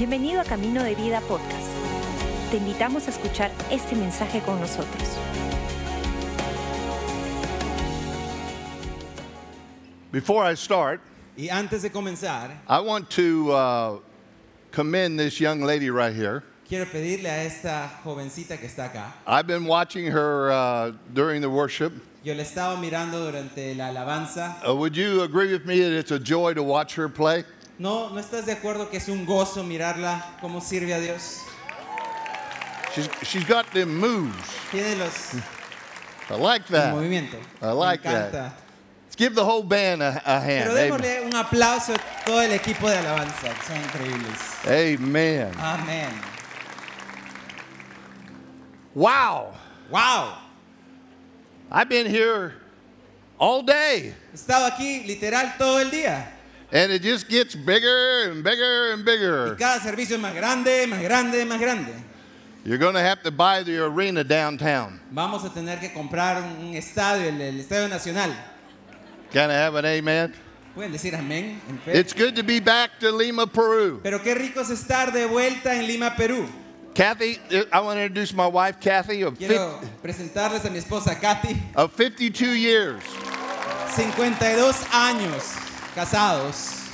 Bienvenido a Camino de Vida Podcast. Te invitamos a escuchar este mensaje con nosotros. Before I start, Y antes de comenzar, I want to uh, commend this young lady right here. quiero pedirle a esta jovencita que está acá. I've been watching her uh, during the worship. Yo la estaba mirando durante la alabanza. Uh, would you agree with me that it's a joy to watch her play? ¿No, ¿No estás de acuerdo que es un gozo mirarla cómo sirve a Dios? She's, she's got them moves. Tiene los I like that. movimiento. I like Me encanta. that. Let's give the whole band a, a hand. Pero Amen. démosle un aplauso a todo el equipo de alabanza, que son increíbles. Amen. Amén. Wow. ¡Wow! I've been here all day, He estado aquí literal todo el día. And it just gets bigger and bigger and Y bigger. cada servicio es más grande, más grande, más grande. You're going to have to buy the arena downtown. Vamos a tener que comprar un, estadio, el, el Estadio Nacional. Can I have an amen? Pueden decir amén. It's good to be back to Lima, Peru. Pero qué rico es estar de vuelta en Lima, Perú. Kathy, I want to introduce my wife, Kathy, of, Quiero presentarles a mi esposa Katy, of 52 years. 52 años casados.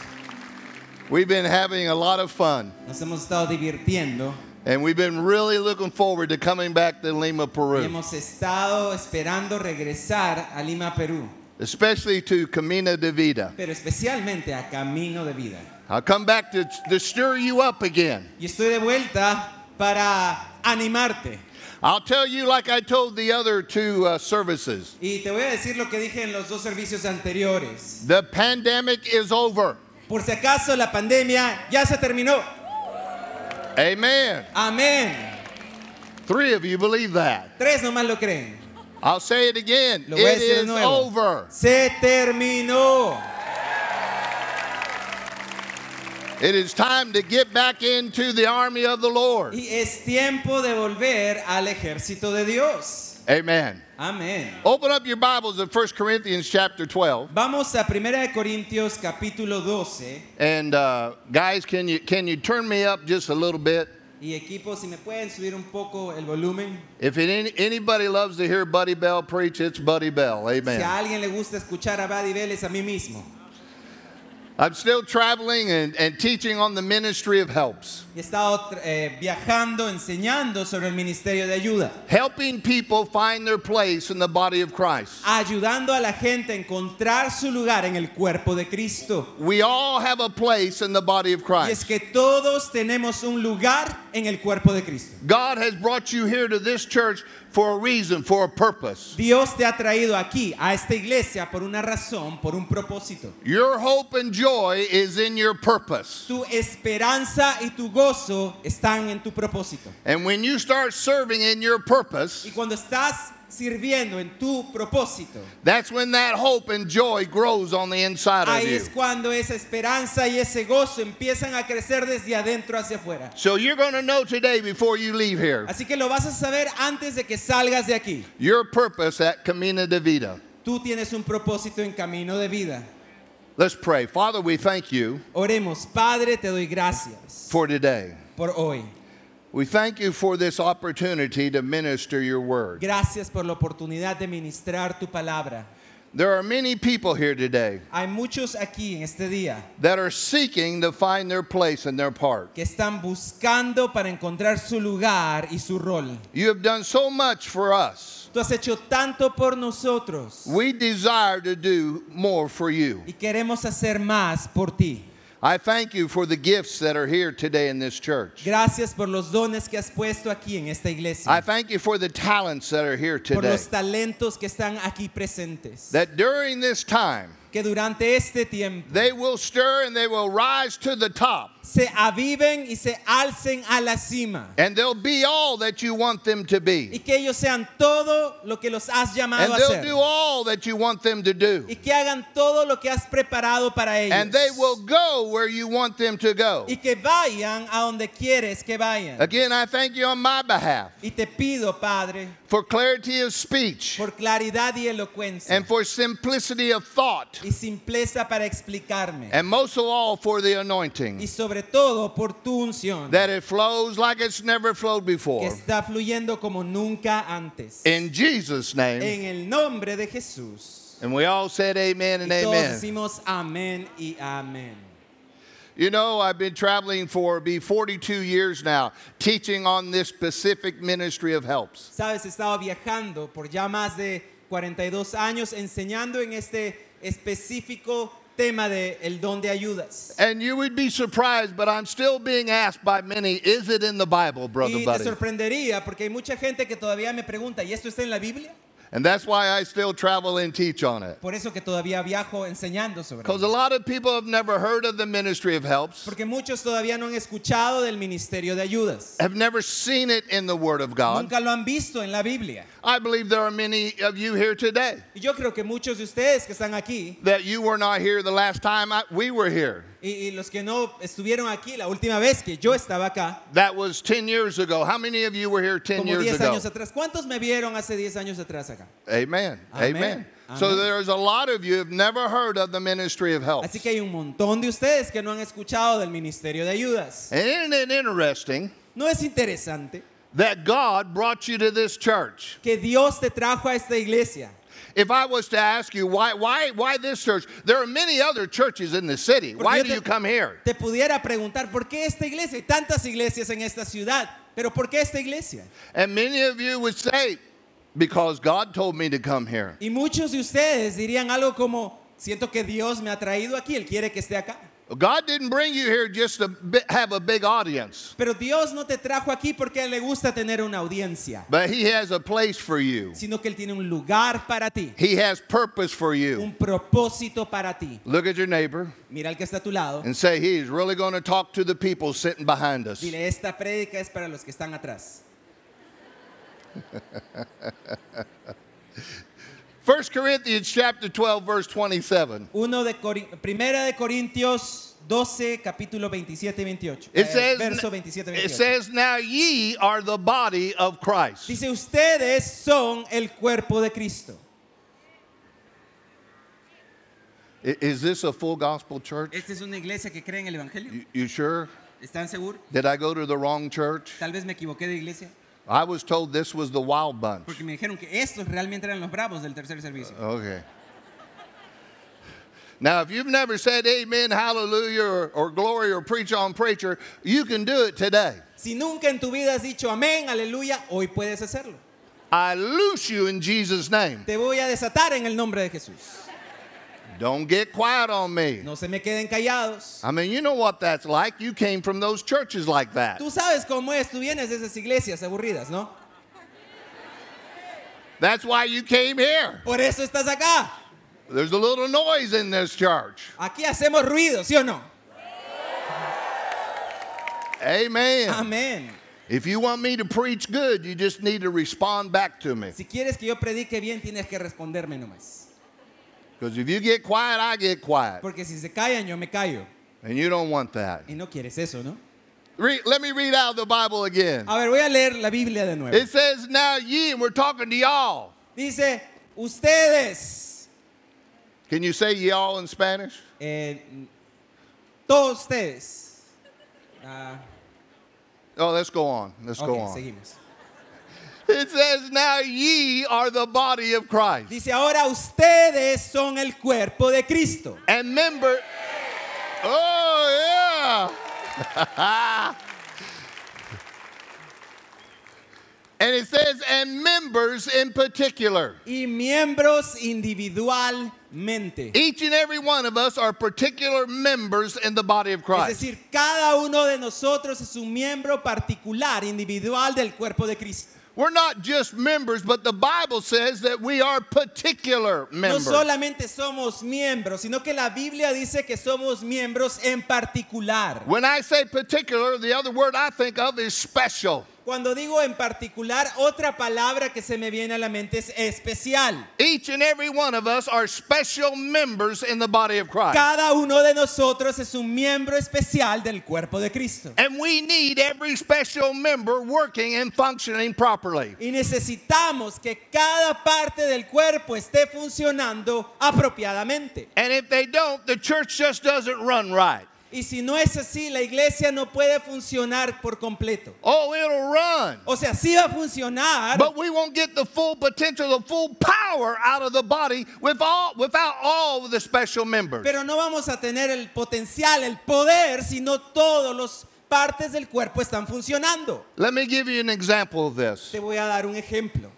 We've been having a lot of fun, Nos hemos estado divirtiendo and we've been really looking forward to coming back to Lima, Peru, hemos estado esperando regresar a Lima, Perú, especially to Camino de Vida. pero especialmente a Camino de Vida. I'll come back to, to stir you up again. Y estoy de vuelta para animarte. I'll tell you like I told the other two uh, services Y te voy a decir lo que dije en los dos servicios anteriores. the pandemic is over. Por si acaso la pandemia ya se terminó. Amen. Amén. Three of you believe that. Tres nomás lo creen. I'll say it again. Lo voy a It decir de is nuevo. over. Se terminó. It is time to get back into the army of the Lord. Y es tiempo de volver al ejército de Dios. Amen. Amén. Open up your Bibles at 1 Corinthians chapter 12. Vamos a 1 de Corintios capítulo 12. And uh, guys, can you can you turn me up just a little bit? Y equipo, si me pueden subir un poco el volumen. If it, anybody loves to hear Buddy Bell preach, it's Buddy Bell. Si a Amen. alguien le gusta escuchar a Buddy Vélez, a mí mismo. I'm still traveling and, and teaching on the ministry of helps, He estado eh, viajando, enseñando sobre el ministerio de ayuda. helping people find their place in the body of Christ. Ayudando a la gente a encontrar su lugar en el cuerpo de Cristo. We all have a place in the body of Christ. Y es que todos tenemos un lugar en el cuerpo de Cristo. God has brought you here to this church for a reason, for a purpose. Dios te ha traído aquí, a esta iglesia, por una razón, por un propósito. Your hope and joy is in your purpose. Tu esperanza y tu gozo están en tu propósito. And when you start serving in your purpose, Y cuando estás sirviendo en tu propósito, that's when that hope and joy grows on the inside of ahí you. es cuando esa esperanza y ese gozo empiezan a crecer desde adentro hacia afuera. So you're going to know today before you leave here Así que lo vas a saber antes de que salgas de aquí. your purpose at Camina de Vida. Tú tienes un propósito en camino de vida. Let's pray. Father, we thank you Oremos, Padre, te doy gracias for today. por hoy. We thank you for this opportunity to minister your word. Gracias por la oportunidad de ministrar tu palabra. There are many people here today Hay muchos aquí en este día that are seeking to find their place and their part. que están buscando para encontrar su lugar y su rol. You have done so much for us. Tú has hecho tanto por nosotros We desire to do more for you. y queremos hacer más por ti. I thank you for the gifts that are here today in this church. Gracias por los dones que has puesto aquí en esta iglesia. I thank you for the talents that are here today. Por los talentos que están aquí presentes. That during this time, Que durante este tiempo they will stir and they will rise to the top. se aviven y se alcen a la cima. And they'll be all that you want them to be. Y que ellos sean todo lo que los has And llamado a they'll hacer. do all that you want them to do. Y que hagan todo lo que has preparado para ellos. And they will go where you want them to go. Y que vayan a donde quieres que vayan. Again, I thank you on my behalf Y te pido, Padre, for clarity of speech por claridad y elocuencia. and for simplicity of thought. Y simpleza para explicarme. and most of all for the anointing, Y sobre todo por tu unción, that it flows like it's never flowed que before. está fluyendo como nunca antes. In Jesus' name. En el nombre de Jesús. And we all said amen and Y todos amen. decimos amén y amén. You know, I've been traveling for be 42 years now, teaching on this specific ministry of helps. Sabes, he estado viajando por ya más de 42 años enseñando en este específico tema de el don de ayudas. And you would be surprised, but I'm still being asked by many, is it in the Bible, brother Y te buddy? sorprendería porque hay mucha gente que todavía me pregunta, ¿y esto está en la Biblia? And that's why I still travel and teach on it. Por eso que todavía viajo enseñando sobre Because a lot of people have never heard of the ministry of helps, Porque muchos todavía no han escuchado del ministerio de ayudas. have never seen it in the Word of God. Nunca lo han visto en la Biblia. I believe there are many of you here today Y yo creo que muchos de ustedes que están aquí that you were not here the last time I, we were here. y, y los que no estuvieron aquí la última vez que yo estaba acá, That was 10 years ago. How many of you were here 10 como years 10 ago? años atrás. ¿Cuántos me vieron hace 10 años atrás acá? Amen. Amen. Amen. So Amen. there's a lot of you who have never heard of the ministry of help. Así que hay un montón de ustedes que no han escuchado del ministerio de ayudas. And isn't it interesting ¿No es interesante that God brought you to this church? que Dios te trajo a esta iglesia? If I was to ask you why why why this church? There are many other churches in the city. Porque Why do te- you come here? Te pudiera preguntar, ¿por qué esta iglesia? Hay tantas iglesias en esta ciudad, pero ¿por qué esta iglesia? And many of you would say because God told me to come here. Y muchos de ustedes dirían algo como, siento que Dios me ha traído aquí, Él quiere que esté acá. God didn't bring you here just to have a big audience, Pero Dios no te trajo aquí porque Él le gusta tener una audiencia, but he has a place for you. sino que Él tiene un lugar para ti, He has purpose for you. un propósito para ti. Look at your neighbor Mira al que está a tu lado. and say he's really going to talk to the people sitting behind us. Dile, esta prédica es para los que están atrás. 1 Corinthians chapter 12 verse 27. Uno de Cori- Primera de Corintios 12, capítulo 27 y 28. It Eh, says, verso 27 y it 28. says, Now ye are the body of Christ. Dice, ustedes son el cuerpo de Cristo. Is this a full gospel church? ¿Esta es una iglesia que cree en el Evangelio? You, you sure? ¿Están seguros? Did I go to the wrong church? Tal vez me equivoqué de iglesia. I was told this was the wild bunch. Porque me dijeron que estos realmente eran los bravos del tercer servicio. Okay. Now, if you've never said amen, hallelujah, or, or glory, or preach on preacher, you can do it today. Si nunca en tu vida has dicho amén, aleluya, hoy puedes hacerlo. I loose you in Jesus' name. Te voy a desatar en el nombre de Jesús. Don't get quiet on me. No se me queden callados. I mean, you know what that's like. You came from those churches like that. Tú sabes cómo es, tú vienes de esas iglesias aburridas, ¿no? That's why you came here. Por eso estás acá. There's a little noise in this church. Aquí hacemos ruido, ¿sí o no? Amen. Amén. If you want me to preach good, you just need to respond back to me. Si quieres que yo predique bien, tienes que responderme nomás. Because if you get quiet, I get quiet. Porque si se callan, yo me callo. And you don't want that. Y no quieres eso, ¿no? Re- let me read out the Bible again. A ver, voy a leer la Biblia de nuevo. It says, Now ye, and we're talking to y'all. Dice, ustedes, Can you say y'all in Spanish? eh, todos ustedes. Ah, Oh, let's go on. Let's ok, go on. seguimos. It says, Now ye are the body of Christ. Dice, ahora ustedes son el cuerpo de Cristo. And member. Oh, yeah. and it says, and members in particular. Y miembros individualmente. Each and every one of us are particular members in the body of Es Christ. decir, cada uno de nosotros es un miembro particular, individual del cuerpo de Cristo. We're not just members, but the Bible says that we are particular members. No solamente somos miembros, sino que la Biblia dice que somos miembros en particular. When I say particular, the other word I think of is special. Cuando digo en particular, otra palabra que se me viene a la mente es especial. Each and every one of us are special members in the body of Christ. Cada uno de nosotros es un miembro especial del cuerpo de Cristo. And we need every special member working and functioning properly. Y necesitamos que cada parte del cuerpo esté funcionando apropiadamente. And if they don't, the church just doesn't run right. Y si no es así, la iglesia no puede funcionar por completo. Oh, it'll run. O sea, sí va a funcionar, But we won't get the full potential, the full power out of the body with all, without all the special members. pero no vamos a tener el potencial, el poder, si no todos los partes del cuerpo están funcionando. Let me give you an example of this. Te voy a dar un ejemplo.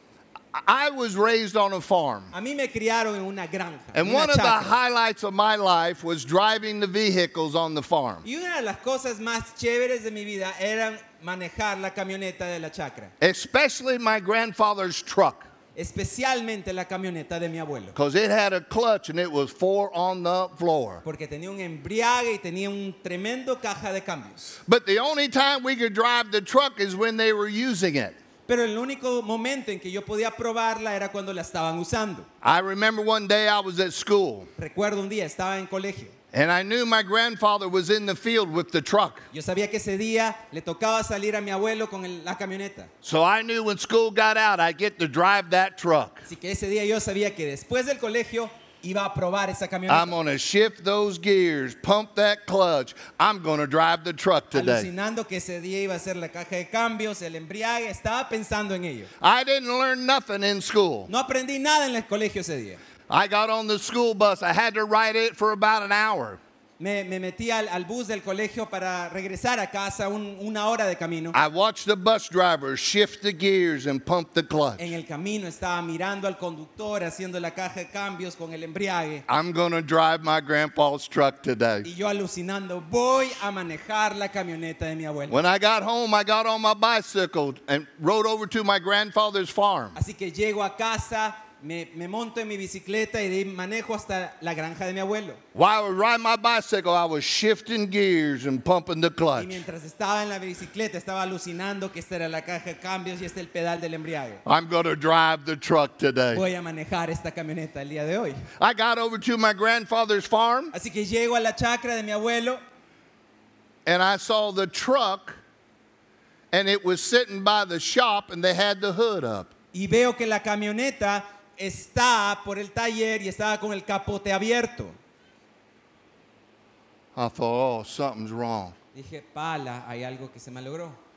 I was raised on a farm. A mí me criaron en una granja. And una one of the highlights of my life was driving the vehicles on the farm, Y una de las cosas más chéveres de mi vida eran manejar la camioneta de la chacra, especially my grandfather's truck, especialmente la camioneta de mi abuelo, because it had a clutch and it was four on the floor. porque tenía un embriague y tenía un tremendo caja de cambios. But the only time we could drive the truck is when they were using it. Pero el único momento en que yo podía probarla era cuando la estaban usando. I remember one day I was at school Recuerdo un día, estaba en colegio. and I knew my grandfather was in the field with the truck. Yo sabía que ese día le tocaba salir a mi abuelo con el- la camioneta. So I knew when school got out, I'd get to drive that truck. Así que ese día yo sabía que después del colegio iba a probar esa I'm camioneta. going to shift those gears, pump that clutch. I'm going to drive the truck today. Alucinando que ese día iba a ser la caja de cambios, el embriague, estaba pensando en ello. I didn't learn nothing in school. No aprendí nada en el colegio ese día. I got on the school bus. I had to ride it for about an hour. Me, me metí al, al bus del colegio para regresar a casa un- una hora de camino. I watched the bus driver shift the gears and pump the clutch. En el camino estaba mirando al conductor haciendo la caja de cambios con el embriague. I'm going to drive my grandpa's truck today. Y yo alucinando, voy a manejar la camioneta de mi abuelo. When I got home, I got on my bicycle and rode over to my grandfather's farm. Así que llego a casa, me, me monto en mi bicicleta y manejo hasta la granja de mi abuelo. While I was riding my bicycle, I was shifting gears and pumping the Y clutch. mientras estaba en la bicicleta, estaba alucinando que esta era la caja de cambios y este el pedal del embriague. I'm going to drive the truck today. Voy a manejar esta camioneta el día de hoy. I got over to my grandfather's farm Así que llego a la chacra de mi abuelo and I saw the truck and it was sitting by the shop and they had the hood up. y veo que la camioneta está por el taller y estaba con el capote abierto. I thought, oh, something's wrong. Dije, pala, hay algo que se malogró.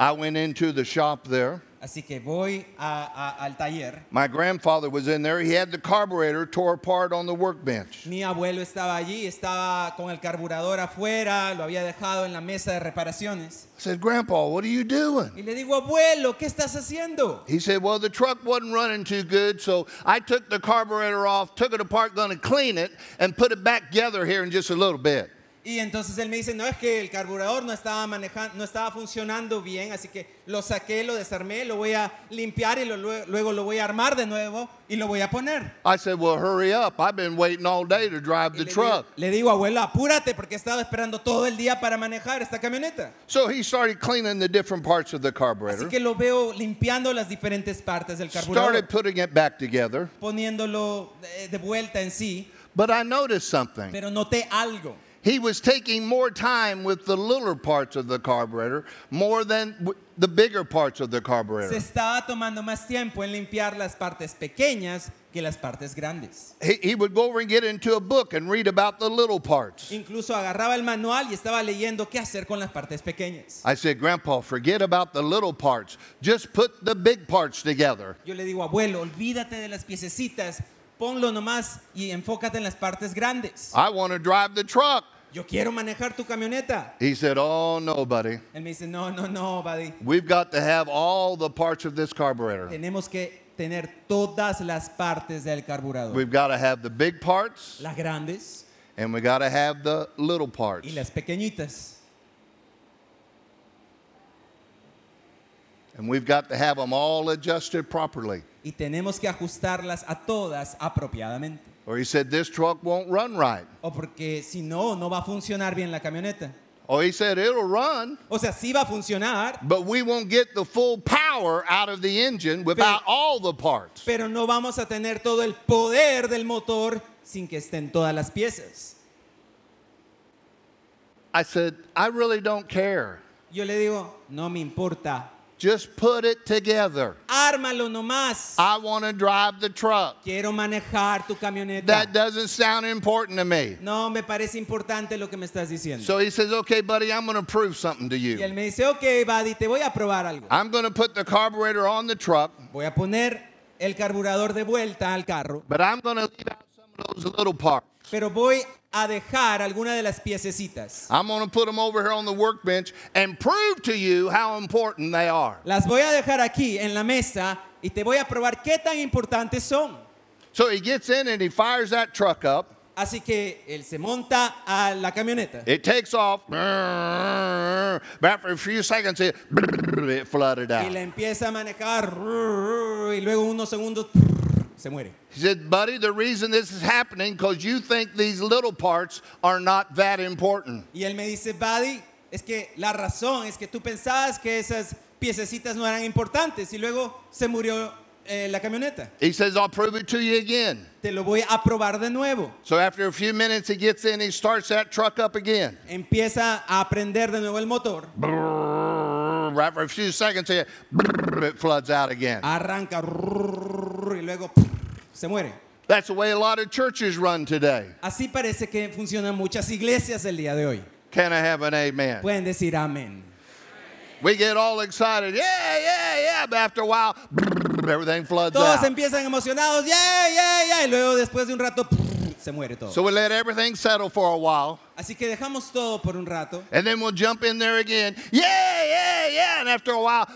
I went into the shop there. Así que voy a- a- al taller. My grandfather was in there. He had the carburetor tore apart on the workbench. Mi abuelo estaba allí, estaba con el carburador afuera, lo había dejado en la mesa de reparaciones. I said, Grandpa, what are you doing? Y le digo, abuelo, ¿qué estás haciendo? He said, Well, the truck wasn't running too good, so I took the carburetor off, took it apart, going to clean it, and put it back together here in just a little bit. Y entonces él me dice, no es que el carburador no estaba manejando, no estaba funcionando bien, así que lo saqué, lo desarmé, lo voy a limpiar y lo- lue- luego lo voy a armar de nuevo y lo voy a poner. I said, Well, hurry up. I've been waiting all day to drive the le, digo, truck. le digo, abuelo, apúrate porque he estado esperando todo el día para manejar esta camioneta. So he started cleaning the different parts of the Así carburetor, que lo veo limpiando las diferentes partes del started carburador, putting it back together. poniéndolo de, de vuelta en sí, But I noticed something. pero noté algo. He was taking more time with the littler parts of the carburetor more than the bigger parts of the Se carburetor. estaba tomando más tiempo en limpiar las partes pequeñas que las partes grandes. He, he would go over and get into a book and read about the little parts. Incluso agarraba el manual y estaba leyendo qué hacer con las partes pequeñas. I said, Grandpa, forget about the little parts. Just put the big parts together. Yo le digo, abuelo, olvídate de las piececitas, ponlo nomás y enfócate en las partes grandes. I want to drive the truck. Yo quiero manejar tu camioneta. He said, Oh, no, buddy. Él me dice, no, no, no, buddy. We've got to have all the parts of this carburetor. Tenemos que tener todas las partes del carburador. We've got to have the big parts Las grandes and we got to have the little parts. y las pequeñitas. And we've got to have them all adjusted properly. Y tenemos que ajustarlas a todas apropiadamente. Or he said, This truck won't run right. O porque si no, no va a funcionar bien la camioneta. Oh, he said it'll run, O sea, sí va a funcionar, but we won't get the full power out of the engine without all the parts. pero no vamos a tener todo el poder del motor sin que estén todas las piezas. I said, I really don't care. Yo le digo, no me importa, Just put it together. ármalo nomás. I want to drive the truck. Quiero manejar tu camioneta. That doesn't sound important to me. No me parece importante lo que me estás diciendo. So he says, Okay, buddy, I'm going to prove something to you." y él me dice, ok, buddy, te voy a probar algo. I'm going to put the carburetor on the truck, Voy a poner el carburador de vuelta al carro, but I'm going to leave out some of those little parts. pero voy a dejar alguna de las piececitas. I'm going to put them over here on the workbench and prove to you how important they are. Las voy a dejar aquí en la mesa y te voy a probar qué tan importantes son. So he gets in and he fires that truck up. Así que él se monta a la camioneta It takes off. But after a few seconds, it, it flooded y out. la empieza a manejar y luego unos segundos se muere. He said, Buddy, the reason this is happening because you think these little parts are not that important. Y él me dice, buddy, es que la razón es que tú pensabas que esas piececitas no eran importantes y luego se murió eh, la camioneta. He says, I'll prove it to you again. Te lo voy a probar de nuevo. So after a few minutes, he gets in, he starts that truck up again. Empieza a aprender de nuevo el motor. After a few seconds, it it floods out again. Arranca y luego se muere. That's the way a lot of churches run today. Así parece que funcionan muchas iglesias el día de hoy. Can I have an amen? Pueden decir amén. We get all excited. Yeah, yeah, yeah. But after a while, everything floods Todos out. empiezan emocionados, yeah, yeah, yeah, y luego después de un rato se muere todo. So we let everything settle for a while. Así que dejamos todo por un rato. And then we'll jump in there again. Yeah, yeah, yeah. And after a while,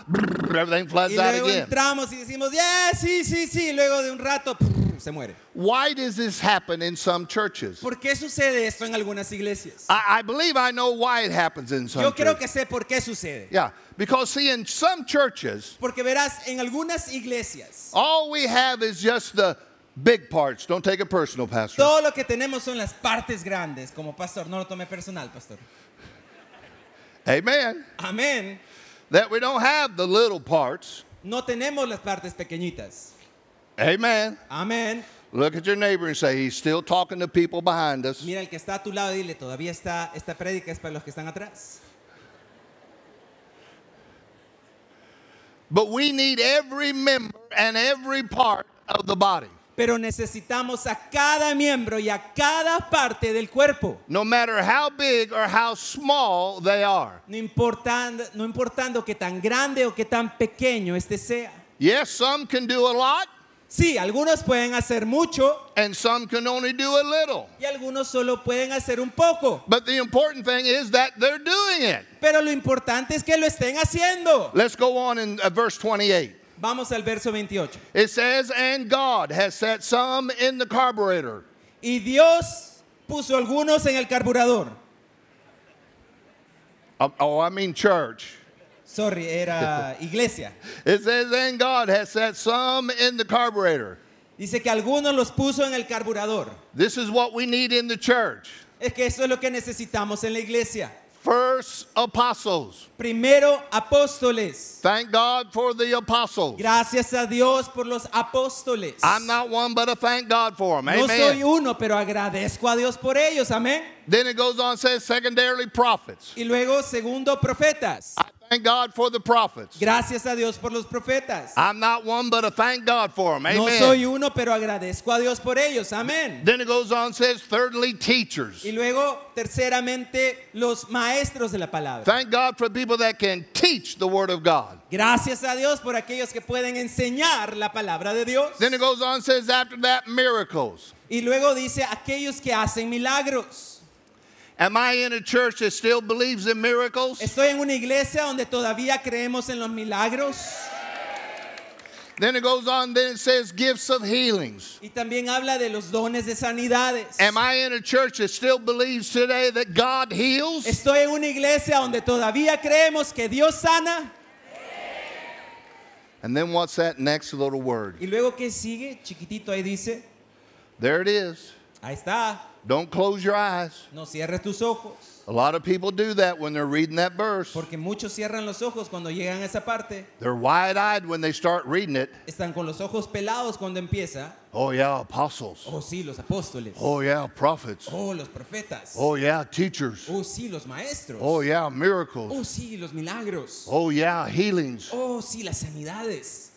everything floods Y out luego again. entramos y decimos, yeah, sí, sí, sí. Luego de un rato se muere. Why does this happen in some churches? ¿Por qué sucede esto en algunas iglesias? I, I believe I know why it happens in some Yo creo churches. que sé por qué sucede. Yeah, because see, in some churches, Porque verás, en algunas iglesias, all we have is just the big parts. Don't take it personal, Pastor. todo lo que tenemos son las partes grandes. Como pastor, no lo tome personal, pastor. Amen. Amén. That we don't have the little parts. No tenemos las partes pequeñitas. Amen. Amén. Look at your neighbor and say, He's still talking to people behind us. Mira el que está a tu lado y dile, todavía está, esta prédica es para los que están atrás. But we need every member and every part of the body. Pero necesitamos a cada miembro y a cada parte del cuerpo. No matter how big or how small they are. No importando, no importando que tan grande o que tan pequeño este sea. Yes, some can do a lot, Sí, algunos pueden hacer mucho and some can only do a little. y algunos solo pueden hacer un poco. But the important thing is that they're doing it. Pero lo importante es que lo estén haciendo. Let's go on in uh, verse 28. Vamos al verso 28. It says, And God has set some in the carburetor. Y Dios puso algunos en el carburador. Oh, oh, I mean church. Sorry, era iglesia. It says, And God has set some in the carburetor. Dice que algunos los puso en el carburador. This is what we need in the church. Es que eso es lo que necesitamos en la iglesia. First, apostles. Primero, apóstoles. Thank God for the apostles. Gracias a Dios por los apóstoles. I'm not one, but I thank God for them. No soy uno, pero agradezco a Dios por ellos. Amén. Then it goes on and says, secondarily, prophets. Y luego, segundo, profetas. I thank God for the prophets. Gracias a Dios por los profetas. I'm not one, but I thank God for them. No Amen. soy uno, pero agradezco a Dios por ellos. Amén. Then it goes on and says, thirdly, teachers. Y luego, terceramente, los maestros de la palabra. Thank God for people that can teach the Word of God. Gracias a Dios por aquellos que pueden enseñar la palabra de Dios. Then it goes on and says, after that, miracles. Y luego dice aquellos que hacen milagros. Am I in a church that still believes in miracles? Estoy en una iglesia donde todavía creemos en los milagros. Then it goes on, then it says gifts of healings. Y también habla de los dones de sanidades. Am I in a church that still believes today that God heals? Estoy en una iglesia donde todavía creemos que Dios sana. And then what's that next little word? Y luego que sigue, chiquitito ahí dice, There it is. Ahí está. Don't close your eyes. No cierres tus ojos. A lot of people do that when they're reading that verse. Porque muchos cierran los ojos cuando llegan a esa parte. They're wide eyed when they start reading it. Están con los ojos pelados cuando empieza. Oh, yeah, apostles. Oh, sí, los apóstoles. Oh, yeah, prophets. Oh, los profetas. Oh, yeah, teachers. Oh, sí, los maestros. Oh, yeah, miracles. Oh, sí, los milagros. Oh, yeah, healings. Oh, sí, las sanidades.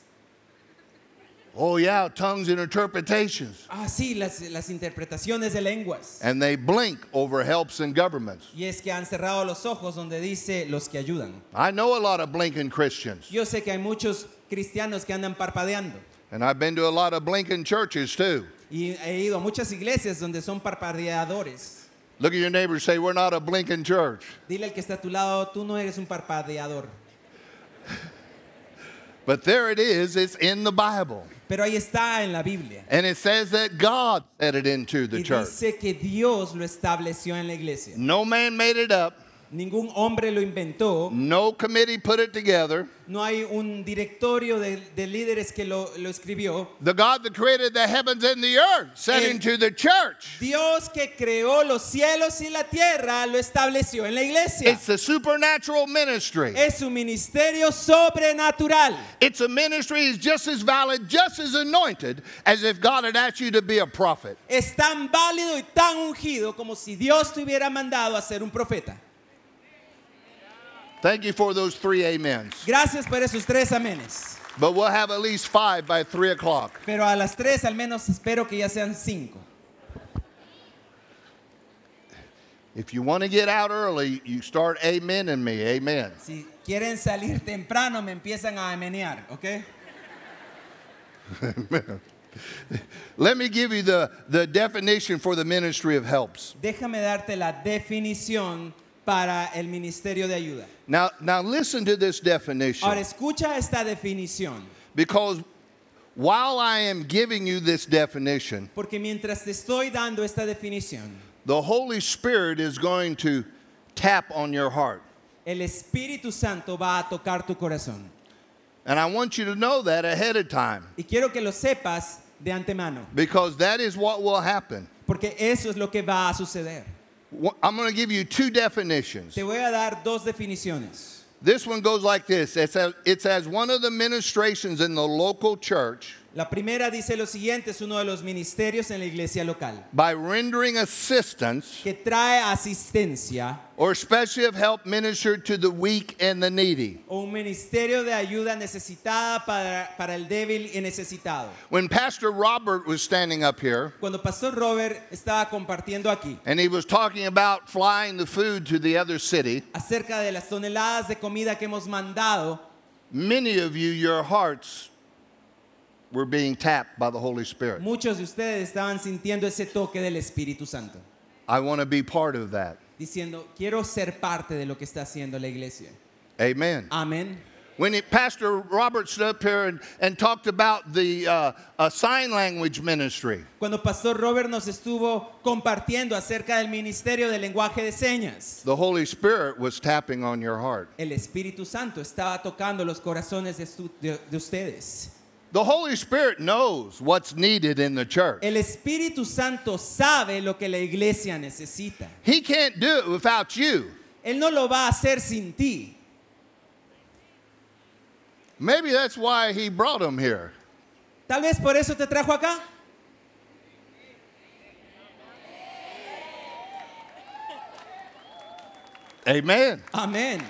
Oh, yeah, tongues and interpretations. Ah, sí, las, las interpretaciones de lenguas. And they blink over helps and governments. Y es que han cerrado los ojos donde dice los que ayudan. I know a lot of blinking Christians, Yo sé que hay muchos cristianos que andan parpadeando. and I've been to a lot of blinking churches too. Y he ido a muchas iglesias donde son parpadeadores. Look at your neighbor and say, We're not a blinking church. Dile al que está a tu lado, tú no eres un parpadeador. But there it is, it's in the Bible. Pero ahí está en la Biblia. And it says that God set it into the Y church. dice que Dios lo estableció en la iglesia. No man made it up, Ningún hombre lo inventó. no committee put it together. No hay un directorio de, de líderes que lo, lo escribió. The God that created the heavens and the earth set El- into the church. Dios que creó los cielos y la tierra lo estableció en la iglesia. It's the supernatural ministry. Es un ministerio sobrenatural. It's a ministry is just as valid, just as anointed as if God had asked you to be a prophet. Es tan válido y tan ungido como si Dios te hubiera mandado a ser un profeta. Thank you for those three amens. Gracias por esos tres amenes. But we'll have at least five by three o'clock. Pero a las tres al menos espero que ya sean cinco. If you want to get out early, you start amen and me. Amen. Si quieren salir temprano me empiezan a amenear, ¿ok? Let me give you the, the definition for the ministry of helps. Déjame darte la definición para el ministerio de ayuda. Now, now listen to this definition. Ahora escucha esta definición, Because while I am giving you this definition, porque mientras te estoy dando esta definición, the Holy Spirit is going to tap on your heart. el Espíritu Santo va a tocar tu corazón. And I want you to know that ahead of time Y quiero que lo sepas de antemano, because that is what will happen. porque eso es lo que va a suceder. I'm going to give you two definitions. Te voy a dar dos definiciones. This one goes like this it's as, it's as one of the ministrations in the local church La primera dice lo siguiente, es uno de los ministerios en la iglesia local, by rendering assistance que trae asistencia or especially of help ministered to the weak and the needy. o un ministerio de ayuda necesitada para, para el débil y necesitado. When Pastor Robert was standing up here Cuando Pastor Robert estaba compartiendo aquí and he was talking about flying the food to the other city, acerca de las toneladas de comida que hemos mandado, many of you, your hearts were being tapped by the Holy Spirit. muchos de ustedes estaban sintiendo ese toque del Espíritu Santo, I want to be part of that. diciendo, quiero ser parte de lo que está haciendo la iglesia. Amen. Amén. When it, Pastor Robert stood up here and, and talked about the uh, uh, sign language ministry, Cuando Pastor Robert nos estuvo compartiendo acerca del ministerio de lenguaje de señas, the Holy Spirit was tapping on your heart. el Espíritu Santo estaba tocando los corazones de, de- de ustedes. The Holy Spirit knows what's needed in the church. El Espíritu Santo sabe lo que la iglesia necesita. He can't do it without you. Él no lo va a hacer sin ti. Maybe that's why he brought him here. Tal vez por eso te trajo acá. Amen. Amén.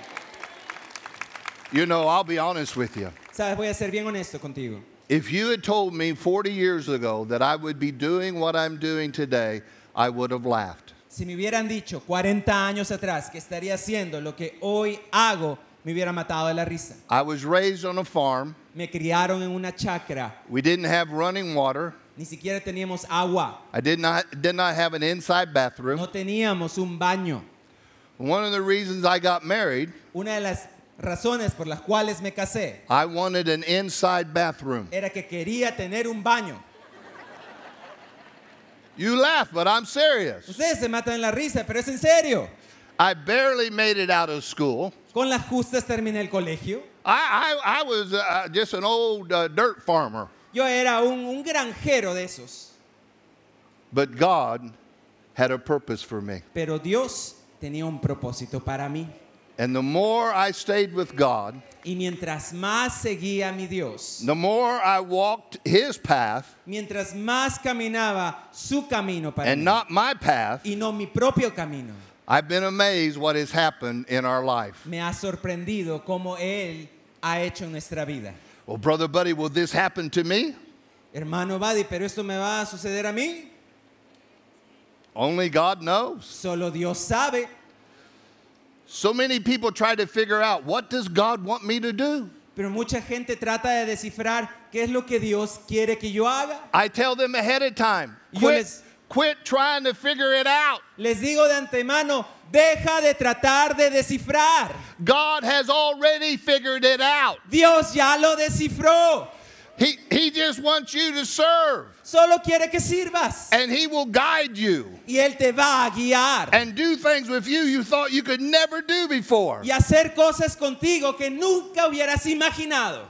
You know, I'll be honest with you. Sabes, voy a ser bien honesto contigo. If you had told me 40 years ago that I would be doing what I'm doing today, I would have laughed. Si me hubieran dicho 40 años atrás que estaría haciendo lo que hoy hago, me hubiera matado de la risa. I was raised on a farm. Me criaron en una chacra. We didn't have running water. Ni siquiera teníamos agua. I did not, did not have an inside bathroom. No teníamos un baño. One of the reasons I got married, Una de las razones por las cuales me casé I wanted an inside bathroom. era que quería tener un baño. You laugh, but I'm serious. Ustedes se matan en la risa, pero es en serio. I barely made it out of school. Con las justas terminé el colegio. I, I, I was uh, just an old uh, dirt farmer. Yo era un, un granjero de esos. But God had a purpose for me. Pero Dios tenía un propósito para mí. And the more I stayed with God, Y mientras más seguía a mi Dios, the more I walked His path mientras más caminaba su camino para and mí, not my path, y no mi propio camino, I've been amazed what has happened in our life. me ha sorprendido cómo Él ha hecho en nuestra vida. Well, Brother Buddy, will this happen to me? Hermano Buddy, pero esto me va a suceder a mí. Only God knows. Solo Dios sabe. So many people try to figure out what does God want me to do? Pero mucha gente trata de descifrar qué es lo que Dios quiere que yo haga. I tell them ahead of time, Yo quit, les- quit trying to figure it out. Les digo de antemano, deja de tratar de descifrar. God has already figured it out. Dios ya lo descifró. He, he just wants you to serve, Solo quiere que sirvas. and He will guide you Y Él te va a guiar. and do things with you you thought you could never do before. Y hacer cosas contigo que nunca hubieras imaginado.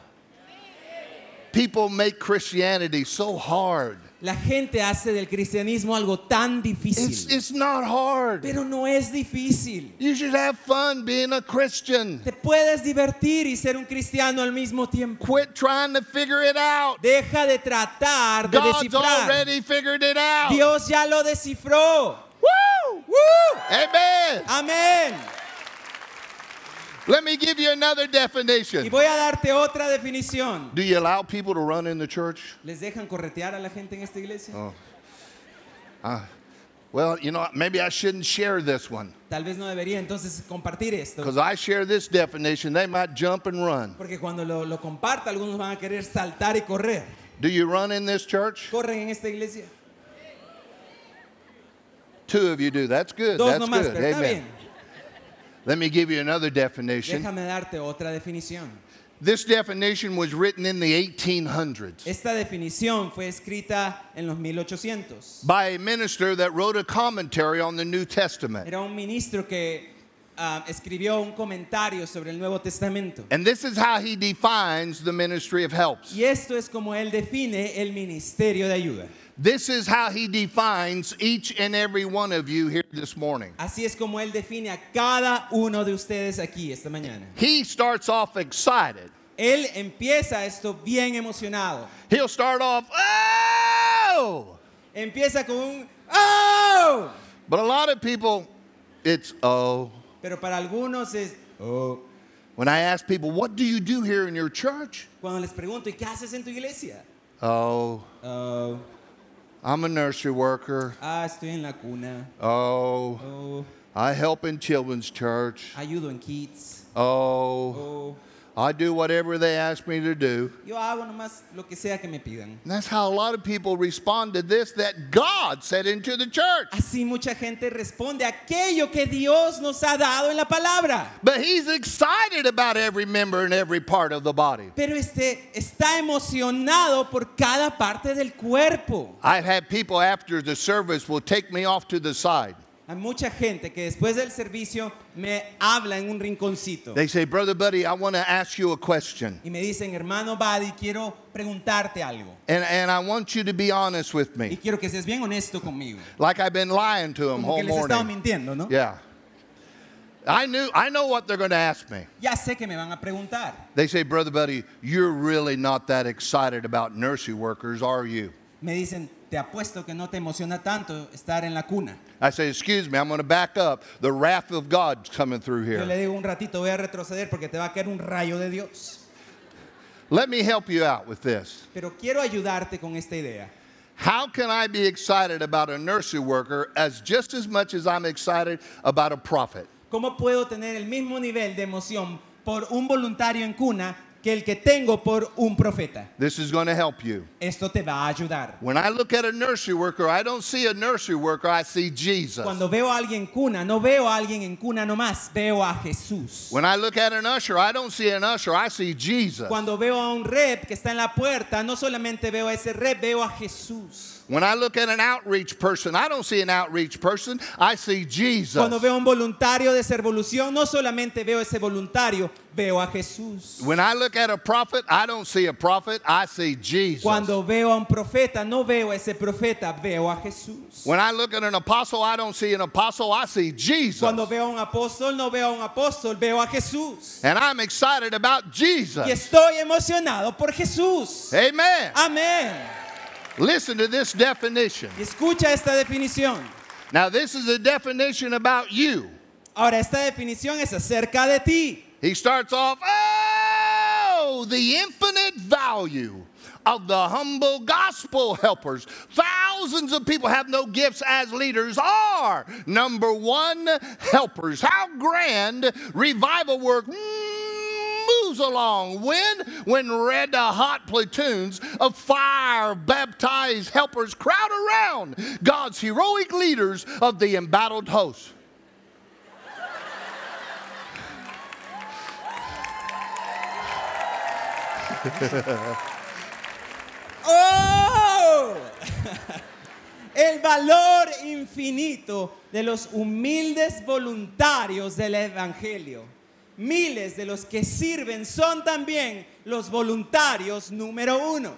People make Christianity so hard. La gente hace del cristianismo algo tan It's, difícil. it's not hard. Pero no es difícil. You should have fun being a Christian. Te puedes divertir y ser un cristiano al mismo tiempo. Quit trying to figure it out. Deja de tratar de God's descifrar. already figured it out. Dios ya lo descifró. Woo! ¡Woo! Amen. Amén. Let me give you another Y definition. voy a darte otra definición. Do you allow people to run in the church? ¿Les dejan corretear a la gente en esta iglesia? Oh. Uh, well, you know, maybe I shouldn't share this one. Tal vez no debería entonces compartir esto. Because I share this definition, they might jump and run. Porque cuando lo, lo comparta, algunos van a querer saltar y correr. Do you run in this church? ¿Corren en esta iglesia? Two of you do. That's good. Dos That's nomás, good. pero está Amen. bien. Let me give you another definition. Déjame darte otra definición. This definition was written in the 1800s Esta definición fue escrita en los 1800. by a minister that wrote a commentary on the New Testament. Era un ministro que ah, escribió un comentario sobre el Nuevo Testamento. And this is how he defines the ministry of helps. Y esto es como él define el ministerio de ayuda. This is how he defines each and every one of you here this morning. Así es como él define a cada uno de ustedes aquí esta mañana. He starts off excited. Él empieza esto bien emocionado. He'll start off, oh! Empieza con un ¡Oh! But a lot of people, it's oh. Pero para algunos es ¡Oh! When I ask people, what do you do here in your church? Cuando les pregunto, ¿y qué haces en tu iglesia? Oh, Oh, I'm a nursery worker. ah, estoy en la cuna. Oh, Oh, I help in children's church. ayudo en kids. Oh, Oh, I do whatever they ask me to do. yo hago nomás lo que sea que me pidan. And that's how a lot of people respond to this that God said into the church. Así mucha gente responde a aquello que Dios nos ha dado en la palabra. But he's excited about every member and every part of the body. Pero este está emocionado por cada parte del cuerpo. I've had people after the service will take me off to the side. Hay mucha gente que después del servicio me habla en un rinconcito They say, Brother Buddy, I want to ask you a question. y me dicen, hermano Buddy, quiero preguntarte algo. And, and I want you to be honest with Y me. quiero que seas bien honesto conmigo. Like I've been lying to them Como all que les he estado morning. mintiendo, ¿no? Yeah. I knew I know what they're going to ask me. Ya sé que me van a preguntar. They say, Brother Buddy, you're really not that excited about nursery workers, are you? Me dicen, te apuesto que no te emociona tanto estar en la cuna. I say, excuse me, I'm going to back up. The wrath of God's coming through Yo le here. digo un ratito, voy a retroceder porque te va a caer un rayo de Dios. Let me help you out with this. Pero quiero ayudarte con esta idea. How can I be excited about a nursery worker as just as much as I'm excited about a prophet? ¿Cómo puedo tener el mismo nivel de emoción por un voluntario en cuna que el que tengo por un profeta? This is going to help you. Esto te va a ayudar. When I look at a nursery worker, I don't see a nursery worker, I see Jesus. Cuando veo a alguien en cuna, no veo a alguien en cuna nomás, veo a Jesús. When I look at an usher, I don't see an usher, I see Jesus. Cuando veo a un rep que está en la puerta, no solamente veo a ese rep, veo a Jesús. When I look at an outreach person, I don't see an outreach person, I see Jesus. Cuando veo un voluntario de servolución, no solamente veo ese voluntario, veo a Jesús. When I look at a prophet, I don't see a prophet, I see Jesus. Cuando veo a un profeta, no veo ese profeta, veo a Jesús. When I look at an apostle, I don't see an apostle, I see Jesus. Cuando veo a un apóstol, no veo a un apóstol, veo a Jesús. And I'm excited about Jesus. Y estoy emocionado por Jesús. Amen. Amén. Listen to this definition. Escucha esta definición. Now, this is a definition about you. Ahora, esta definición es acerca de ti. He starts off, oh, the infinite value of the humble gospel helpers. Thousands of people have no gifts as leaders are number one helpers. How grand revival work mm, moves along. When? When red hot platoons of fire baptized helpers crowd around God's heroic leaders of the embattled host. ¡Oh! El valor infinito de los humildes voluntarios del Evangelio. Miles de los que sirven son también los voluntarios número uno.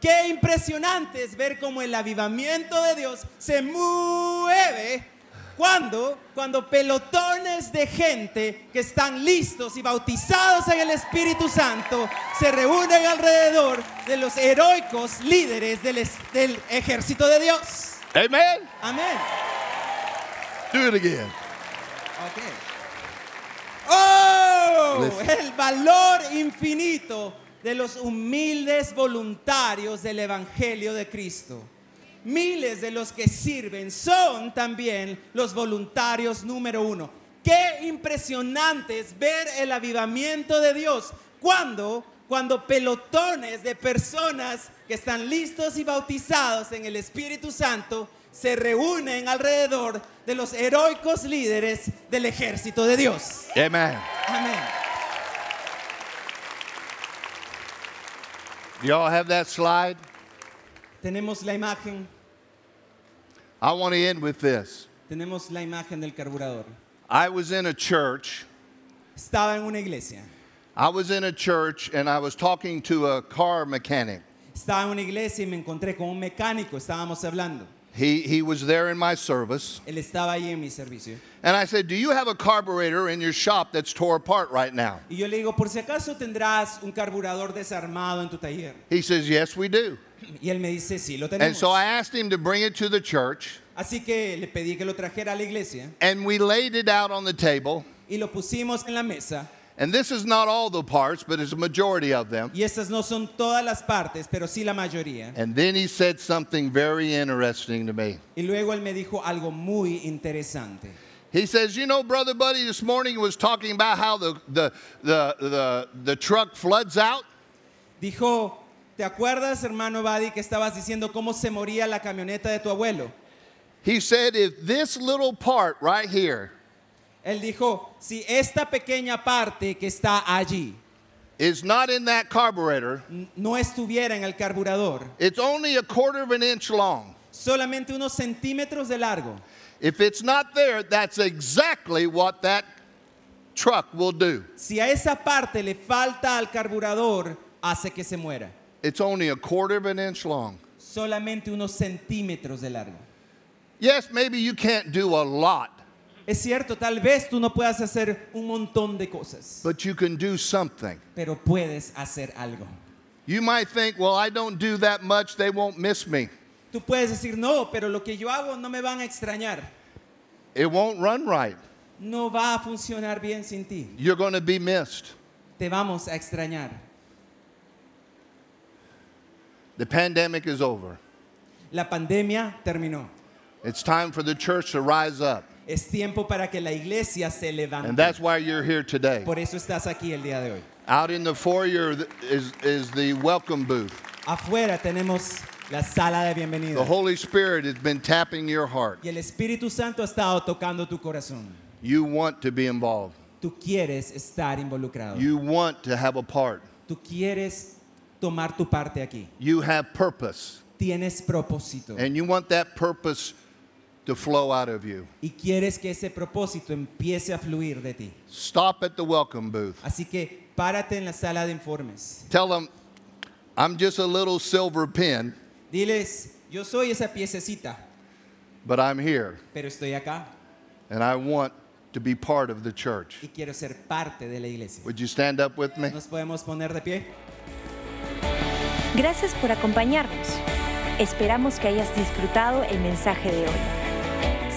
Qué impresionante es ver cómo el avivamiento de Dios se mueve cuando, cuando pelotones de gente que están listos y bautizados en el Espíritu Santo se reúnen alrededor de los heroicos líderes del, del ejército de Dios. Amen? Amén. Do it again. Ok. ¡Oh! El valor infinito de los humildes voluntarios del Evangelio de Cristo. Miles de los que sirven son también los voluntarios número uno. Qué impresionante es ver el avivamiento de Dios cuando, cuando pelotones de personas que están listos y bautizados en el Espíritu Santo se reúnen alrededor de los heroicos líderes del ejército de Dios. Amen. Amén. Y'all have that slide? Tenemos la imagen, I want to end with this. tenemos la imagen del carburador. I was in a church. Estaba en una iglesia. I was in a church and I was talking to a car mechanic. Estaba en una iglesia y me encontré con un mecánico, estábamos hablando. He, he was there in my service. Él estaba ahí en mi servicio. And I said, Do you have a carburetor in your shop that's tore apart right now? Y yo le digo, por si acaso tendrás un carburador desarmado en tu taller. He says, Yes, we do. Y él me dice, sí, lo And so I asked him to bring it to the church. Así que le pedí que lo trajera a la iglesia And we laid it out on the table. y lo pusimos en la mesa. And this is not all the parts, but it's a majority of them. Y estas no son todas las partes, pero sí la mayoría. And then he said something very interesting to me. Y luego él me dijo algo muy interesante. He says, You know, Brother Buddy, this morning was talking about how the, the, the, the, the truck floods out. Dijo, ¿te acuerdas, hermano Buddy, que estabas diciendo cómo se moría la camioneta de tu abuelo? He said, If this little part right here Él dijo, si esta pequeña parte que está allí is not in that carburetor, no estuviera en el carburador, it's only a quarter of an inch long. solamente unos centímetros de largo, If it's not there, that's exactly what that truck will do. si a esa parte le falta al carburador, hace que se muera. It's only a quarter of an inch long. Solamente unos centímetros de largo. Yes, maybe you can't do a lot, Es cierto, tal vez tú no puedas hacer un montón de cosas, but you can do something. pero puedes hacer algo. You might think, well, I don't do that much, they won't miss me. Tú puedes decir, no, pero lo que yo hago no me van a extrañar. It won't run right. No va a funcionar bien sin ti. You're going to be missed. Te vamos a extrañar. The pandemic is over. La pandemia terminó. It's time for the church to rise up. Es tiempo para que la iglesia se levante. And that's why you're here today. Por eso estás aquí el día de hoy. Out in the foyer is, is the welcome booth. Afuera tenemos la sala de bienvenida. The. Holy Spirit has been tapping your heart. Y el Espíritu Santo ha estado tocando tu corazón. You want to be involved. Tú quieres estar involucrado. You want to have a part. Tú quieres tomar tu parte aquí. You have purpose. tienes propósito and you want that purpose to flow out of you. y quieres que ese propósito empiece a fluir de ti. Stop at the welcome booth. Así que párate en la sala de informes. Tell them, I'm just a little silver pin, Diles, yo soy esa piececita, but I'm here pero estoy acá and I want to be part of the church. y quiero ser parte de la iglesia. Would you stand up with me? ¿Nos podemos poner de pie? Gracias por acompañarnos. Esperamos que hayas disfrutado el mensaje de hoy.